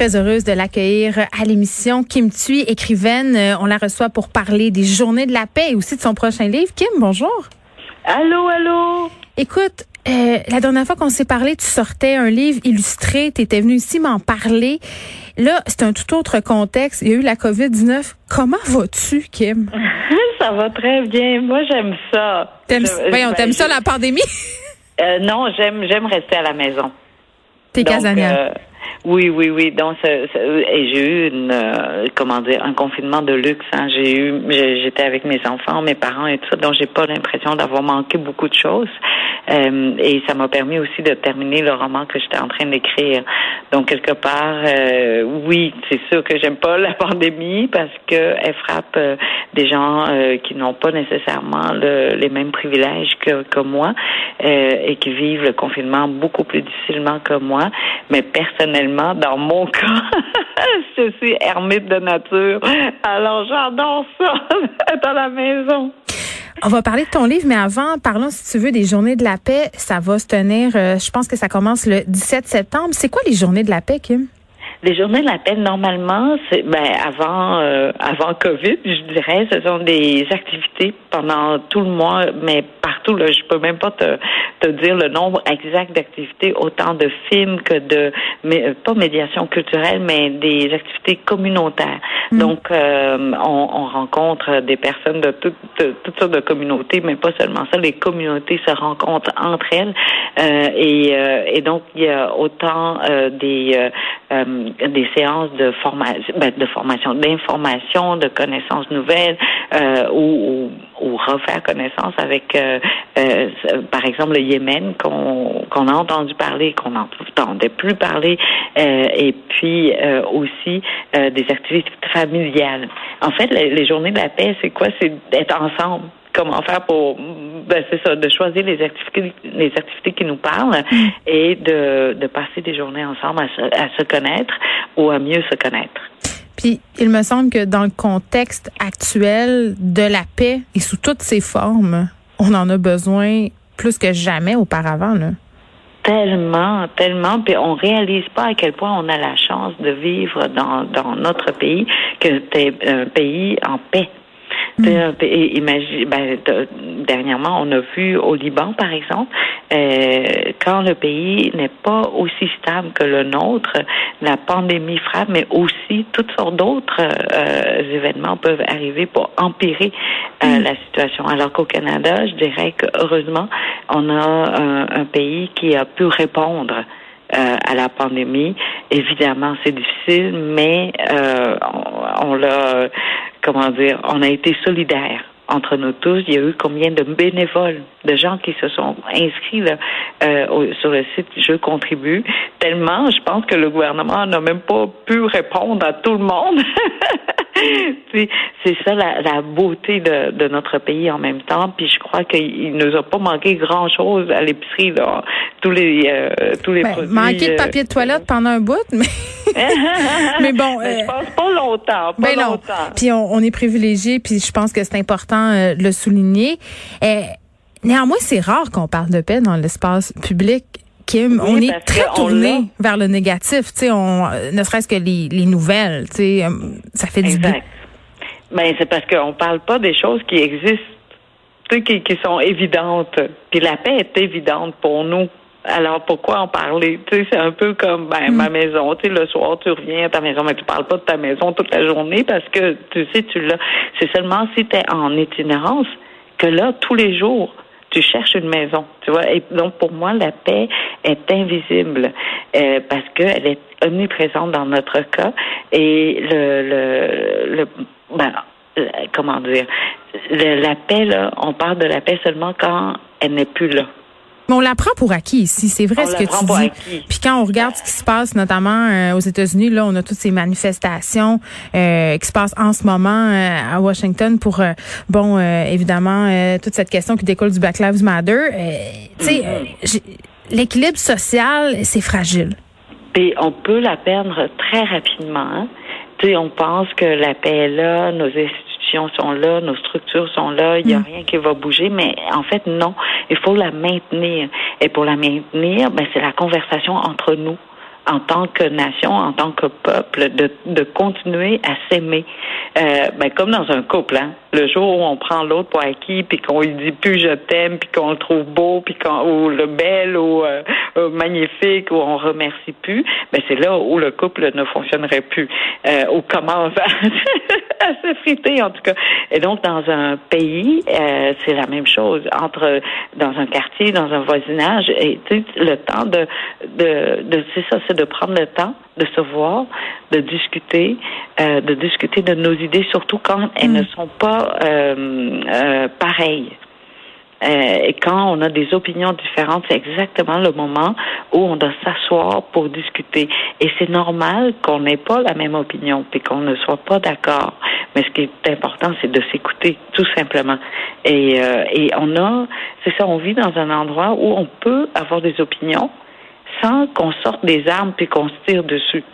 Très heureuse de l'accueillir à l'émission. Kim Thuy, écrivaine, euh, on la reçoit pour parler des Journées de la paix et aussi de son prochain livre. Kim, bonjour. Allô, allô? Écoute, euh, la dernière fois qu'on s'est parlé, tu sortais un livre illustré, tu étais venu ici m'en parler. Là, c'est un tout autre contexte. Il y a eu la COVID-19. Comment vas-tu, Kim? ça va très bien. Moi, j'aime ça. T'aimes, voyons, t'aimes ça, la pandémie? euh, non, j'aime, j'aime rester à la maison. T'es casanière. Oui, oui, oui. Donc, et j'ai eu une, euh, comment dire, un confinement de luxe. Hein. J'ai eu, j'étais avec mes enfants, mes parents et tout ça, donc j'ai pas l'impression d'avoir manqué beaucoup de choses. Euh, et ça m'a permis aussi de terminer le roman que j'étais en train d'écrire. Donc quelque part, euh, oui, c'est sûr que j'aime pas la pandémie parce que elle frappe euh, des gens qui n'ont pas nécessairement les mêmes privilèges que, que moi et qui vivent le confinement beaucoup plus difficilement que moi. Mais personnellement, dans mon cas, je suis ermite de nature. Alors j'adore ça, à la maison. On va parler de ton livre, mais avant, parlons, si tu veux, des Journées de la paix. Ça va se tenir, euh, je pense que ça commence le 17 septembre. C'est quoi les Journées de la paix, Kim? Les journées de la paix, normalement, c'est ben avant euh, avant Covid, je dirais, ce sont des activités pendant tout le mois, mais partout. Là, je peux même pas te, te dire le nombre exact d'activités, autant de films que de mais, euh, pas médiation culturelle, mais des activités communautaires. Mm. Donc, euh, on, on, rencontre des personnes de, toutes toutes sortes de communautés, mais pas seulement ça. Les communautés se rencontrent entre elles, euh, et, et donc il y a autant des des séances de formation, ben, de formation, d'information, de connaissances nouvelles, euh, ou, ou, refaire connaissance avec, euh, euh, par exemple, le Yémen qu'on qu'on a entendu parler, qu'on n'entendait plus parler, et puis aussi des activités familiales. En fait, les, les journées de la paix, c'est quoi? C'est d'être ensemble comment faire pour ben c'est ça de choisir les activités les activités qui nous parlent mm. et de, de passer des journées ensemble à se, à se connaître ou à mieux se connaître. Puis il me semble que dans le contexte actuel de la paix et sous toutes ses formes, on en a besoin plus que jamais auparavant là. Tellement, tellement, puis on réalise pas à quel point on a la chance de vivre dans, dans notre pays, que c'est un pays en paix. Mm. Imagine, ben, dernièrement, on a vu au Liban, par exemple, euh, quand le pays n'est pas aussi stable que le nôtre, la pandémie frappe, mais aussi toutes sortes d'autres euh, événements peuvent arriver pour empirer euh, mm. la situation. Alors qu'au Canada, je dirais que heureusement, on a un, un pays qui a pu répondre euh, à la pandémie. Évidemment, c'est difficile, mais euh, on, on l'a, comment dire, on a été solidaires entre nous tous. Il y a eu combien de bénévoles, de gens qui se sont inscrits là, euh, sur le site Je contribue. Tellement, je pense que le gouvernement n'a même pas pu répondre à tout le monde. c'est ça la, la beauté de, de, notre pays en même temps. Puis je crois qu'il ne nous a pas manqué grand chose à l'épicerie là. Tous les euh, tous les ben, produits. Manqué de papier de euh, toilette pendant un bout, mais mais bon. je pense pas longtemps. Pas ben longtemps. Puis on, on, est privilégié. Puis je pense que c'est important de le souligner. néanmoins, c'est rare qu'on parle de paix dans l'espace public on est très tourné vers le négatif, tu sais, on, ne serait-ce que les, les nouvelles, tu sais, euh, ça fait du bien. Ben, c'est parce qu'on parle pas des choses qui existent, qui, qui sont évidentes. Puis la paix est évidente pour nous. Alors pourquoi en parler? Tu sais, c'est un peu comme ben, ma mm. maison. Tu sais, le soir tu reviens à ta maison, mais tu parles pas de ta maison toute la journée parce que tu sais tu l'as. C'est seulement si tu es en itinérance que là tous les jours tu cherches une maison, tu vois. Et donc pour moi, la paix est invisible euh, parce qu'elle est omniprésente dans notre cas et le le, le ben, euh, comment dire? La paix là, on parle de la paix seulement quand elle n'est plus là. Mais on l'apprend pour acquis ici, c'est vrai ce que tu dis. Puis quand on regarde ce qui se passe, notamment euh, aux États-Unis, là, on a toutes ces manifestations euh, qui se passent en ce moment euh, à Washington pour, bon, évidemment, toute cette question qui découle du Black Lives Matter. tu sais, mm-hmm. l'équilibre social, c'est fragile. Et on peut la perdre très rapidement. Hein. Tu sais, on pense que la paix est là, nos sont là, nos structures sont là, il n'y a mm. rien qui va bouger, mais en fait, non. Il faut la maintenir. Et pour la maintenir, ben, c'est la conversation entre nous en tant que nation, en tant que peuple, de, de continuer à s'aimer. Euh, ben, comme dans un couple, hein. Le jour où on prend l'autre pour acquis, puis qu'on lui dit plus je t'aime, puis qu'on le trouve beau, puis qu'on ou le bel ou euh, magnifique, ou on remercie plus, ben c'est là où le couple ne fonctionnerait plus, euh, ou commence à, à se friter en tout cas. Et donc dans un pays, euh, c'est la même chose entre dans un quartier, dans un voisinage, et tu sais, le temps de de, de c'est ça, c'est de prendre le temps de se voir, de discuter, euh, de discuter de nos idées, surtout quand elles ne mm. sont pas euh, euh, pareilles. et quand on a des opinions différentes, c'est exactement le moment où on doit s'asseoir pour discuter. Et c'est normal qu'on n'ait pas la même opinion, puis qu'on ne soit pas d'accord. Mais ce qui est important, c'est de s'écouter, tout simplement. Et, et on a, c'est ça, on vit dans un endroit où on peut avoir des opinions, sans qu'on sorte des armes puis qu'on se tire dessus.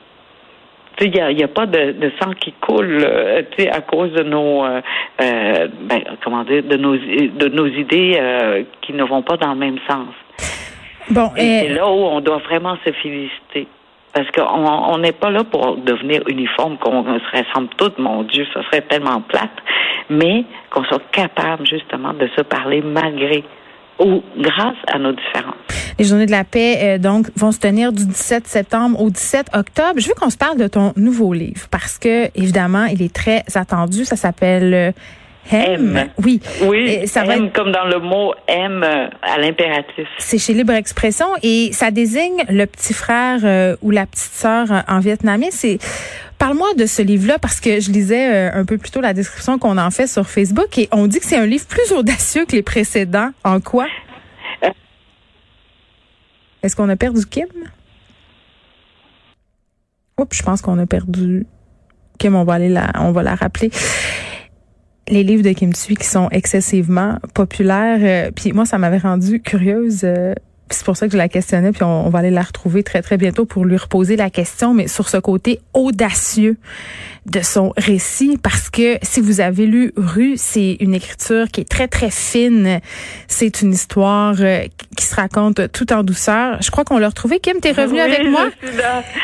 Il n'y a, y a, pas de, de, sang qui coule euh, à cause de nos euh, euh, ben, comment dire de nos de nos idées euh, qui ne vont pas dans le même sens. Bon, et, c'est là où on doit vraiment se féliciter. Parce qu'on n'est pas là pour devenir uniforme, qu'on se ressemble toutes, mon Dieu, ça serait tellement plate, mais qu'on soit capable justement de se parler malgré ou grâce à nos différences. Les journées de la paix, euh, donc, vont se tenir du 17 septembre au 17 octobre. Je veux qu'on se parle de ton nouveau livre parce que, évidemment, il est très attendu. Ça s'appelle euh, M. Oui. Oui. ça M comme dans le mot M euh, à l'impératif. C'est chez Libre Expression et ça désigne le petit frère ou la petite sœur en vietnamien. C'est Parle-moi de ce livre-là parce que je lisais un peu plus tôt la description qu'on en fait sur Facebook et on dit que c'est un livre plus audacieux que les précédents. En quoi? Est-ce qu'on a perdu Kim? Oups, je pense qu'on a perdu Kim. On va aller la, on va la rappeler. Les livres de Kim Tsui qui sont excessivement populaires. Euh, puis moi, ça m'avait rendu curieuse. Euh, c'est pour ça que je la questionnais, puis on, va aller la retrouver très, très bientôt pour lui reposer la question, mais sur ce côté audacieux de son récit, parce que si vous avez lu Rue, c'est une écriture qui est très, très fine. C'est une histoire euh, qui se raconte tout en douceur. Je crois qu'on l'a retrouvé. Kim, t'es revenu avec moi?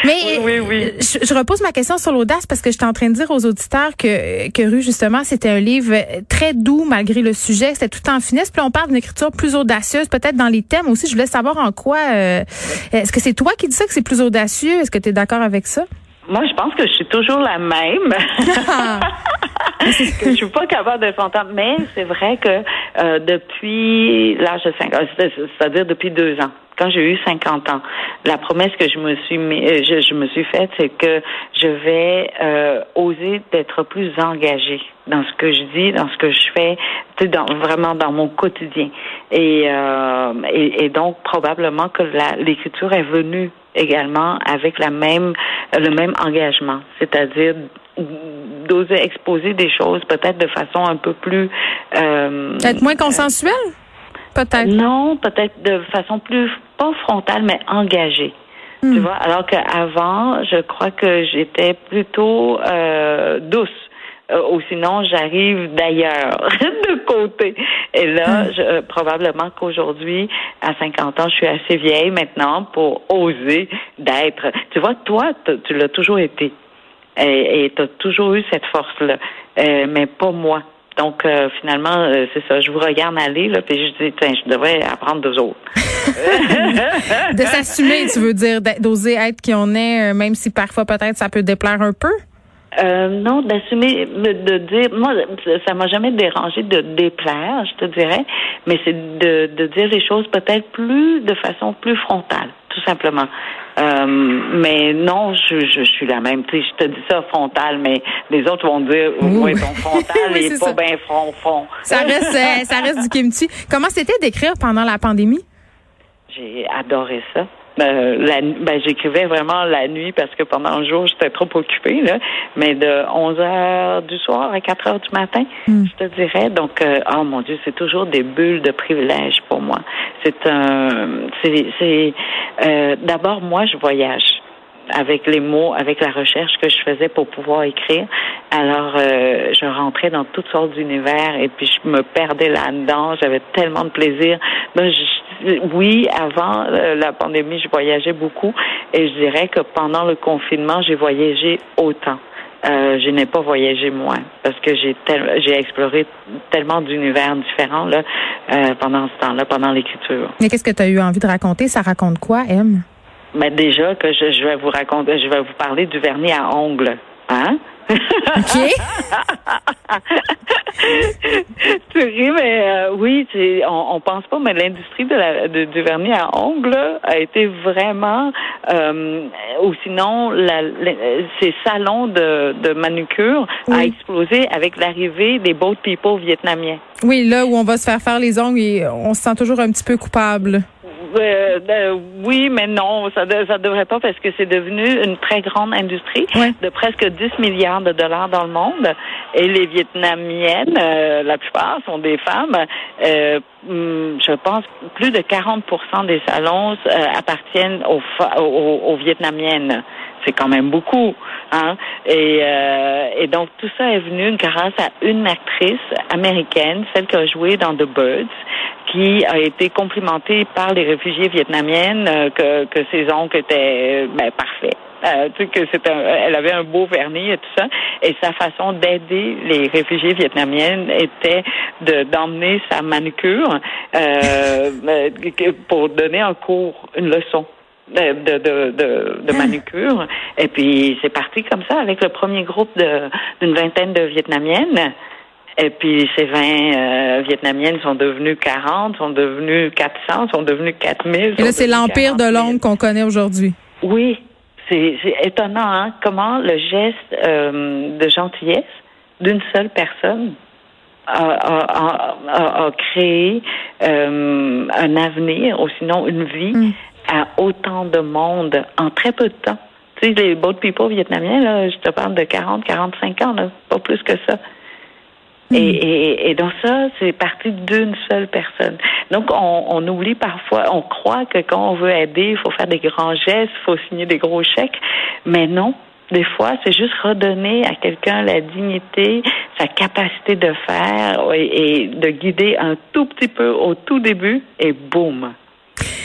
Mais oui, oui, Je, repose ma question sur l'audace parce que j'étais en train de dire aux auditeurs que, que Rue, justement, c'était un livre très doux malgré le sujet. C'était tout en finesse. Puis on parle d'une écriture plus audacieuse, peut-être dans les thèmes aussi. Je savoir en quoi. Euh, est-ce que c'est toi qui dis ça que c'est plus audacieux? Est-ce que tu es d'accord avec ça? Moi, je pense que je suis toujours la même. que je suis pas capable de s'entendre. Mais c'est vrai que euh, depuis l'âge de 5 ans, c'est-à-dire depuis deux ans, quand j'ai eu 50 ans, la promesse que je me suis euh, je, je me suis faite, c'est que je vais euh, oser d'être plus engagée dans ce que je dis, dans ce que je fais, dans, vraiment dans mon quotidien. Et, euh, et, et, donc probablement que l'écriture est venue également avec la même le même engagement, c'est-à-dire d'oser exposer des choses peut-être de façon un peu plus euh, être moins consensuelle? Peut-être. Non peut-être de façon plus pas frontale mais engagée tu hmm. vois? Alors qu'avant je crois que j'étais plutôt euh, douce euh, ou sinon j'arrive d'ailleurs, de côté. Et là, hmm. je, probablement qu'aujourd'hui, à 50 ans, je suis assez vieille maintenant pour oser d'être. Tu vois, toi, tu l'as toujours été. Et tu as toujours eu cette force-là, euh, mais pas moi. Donc, euh, finalement, c'est ça. Je vous regarde aller, là, puis je dis, tiens, je devrais apprendre deux autres. de s'assumer, tu veux dire, d'oser être qui on est, même si parfois peut-être ça peut déplaire un peu? Euh, non, d'assumer, de dire, moi, ça m'a jamais dérangé de déplaire, je te dirais, mais c'est de, de dire les choses peut-être plus, de façon plus frontale, tout simplement. Euh, mais non, je, je, suis la même. Tu sais, je te dis ça frontal, mais les autres vont dire, oui, ton frontal n'est pas bien front fond. Ça reste, euh, ça reste du kimchi. Comment c'était d'écrire pendant la pandémie? J'ai adoré ça. Euh, ben, j'écrivais vraiment la nuit parce que pendant le jour, j'étais trop occupée, là. Mais de 11 heures du soir à 4 heures du matin, hmm. je te dirais. Donc, euh, oh mon Dieu, c'est toujours des bulles de privilège pour moi. C'est un, c'est, euh, d'abord, moi, je voyage avec les mots, avec la recherche que je faisais pour pouvoir écrire. Alors, euh, je rentrais dans toutes sortes d'univers et puis je me perdais là-dedans. J'avais tellement de plaisir. Ben, oui, avant euh, la pandémie, je voyageais beaucoup et je dirais que pendant le confinement, j'ai voyagé autant. Euh, je n'ai pas voyagé moins parce que j'ai j'ai exploré tellement d'univers différents là euh, pendant ce temps-là, pendant l'écriture. Mais qu'est-ce que tu as eu envie de raconter? Ça raconte quoi, M? Mais déjà que je, je vais vous raconter, je vais vous parler du vernis à ongles, hein? OK. tu ris, mais euh, oui, on, on pense pas, mais l'industrie de la, du vernis à ongles a été vraiment, euh, ou sinon, la, ces salons de, de manucure a explosé avec l'arrivée des boat people vietnamiens. Oui, là où on va se faire faire les ongles et on se sent toujours un petit peu coupable. Euh, euh, oui, mais non, ça ne devrait pas parce que c'est devenu une très grande industrie de presque 10 milliards de dollars dans le monde. Et les Vietnamiennes, euh, la plupart sont des femmes. Hmm, je pense plus de 40 des salons appartiennent aux, aux, aux Vietnamiennes c'est quand même beaucoup. Hein? Et, euh, et donc tout ça est venu grâce à une actrice américaine, celle qui a joué dans The Birds, qui a été complimentée par les réfugiés vietnamiennes euh, que, que ses oncles étaient ben, parfaits. Euh, tu sais, que c'était elle avait un beau vernis et tout ça et sa façon d'aider les réfugiés vietnamiennes était de d'emmener sa manucure euh, pour donner un cours une leçon de, de, de, de, manucure. Et puis, c'est parti comme ça avec le premier groupe d'une vingtaine de Vietnamiennes. Et puis, ces 20 euh, Vietnamiennes sont devenues 40, sont devenues 400, sont devenues 4000. Et là, c'est l'empire de l'ombre qu'on connaît aujourd'hui. Oui. C'est étonnant, hein, comment le geste euh, de gentillesse d'une seule personne a, a, a, a créé euh, un avenir, ou sinon une vie, mm à autant de monde en très peu de temps. Tu sais, les boat people vietnamiens, là, je te parle de 40, 45 ans, là, pas plus que ça. Hmm. Et, et, donc ça, c'est parti d'une seule personne. Donc on, on, oublie parfois, on croit que quand on veut aider, il faut faire des grands gestes, il faut signer des gros chèques, mais non. Des fois, c'est juste redonner à quelqu'un la dignité, sa capacité de faire et, et de guider un tout petit peu au tout début, et boum,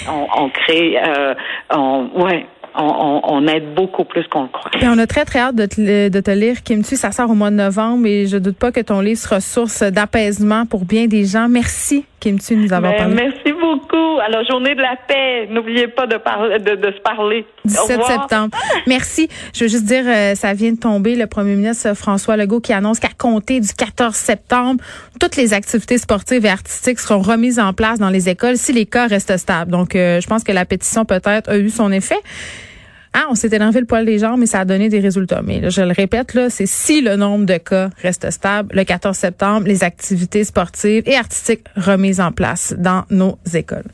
on, crée, euh, on, ouais, on, aide beaucoup plus qu'on le croit. Et on a très, très hâte de te, de te lire, Kim Tu. Ça sort au mois de novembre et je doute pas que ton livre sera source d'apaisement pour bien des gens. Merci, Kim Tu, nous avons ben, parlé. Merci beaucoup. Alors, journée de la paix. N'oubliez pas de, parler, de, de, se parler. 17 septembre. Merci. Je veux juste dire, euh, ça vient de tomber, le premier ministre François Legault qui annonce qu'à compter du 14 septembre, toutes les activités sportives et artistiques seront remises en place dans les écoles si les cas restent stables. Donc, euh, je pense que la pétition peut-être a eu son effet. Ah, on s'est énervé le poil des jambes, mais ça a donné des résultats. Mais je le répète, là, c'est si le nombre de cas reste stable, le 14 septembre, les activités sportives et artistiques remises en place dans nos écoles.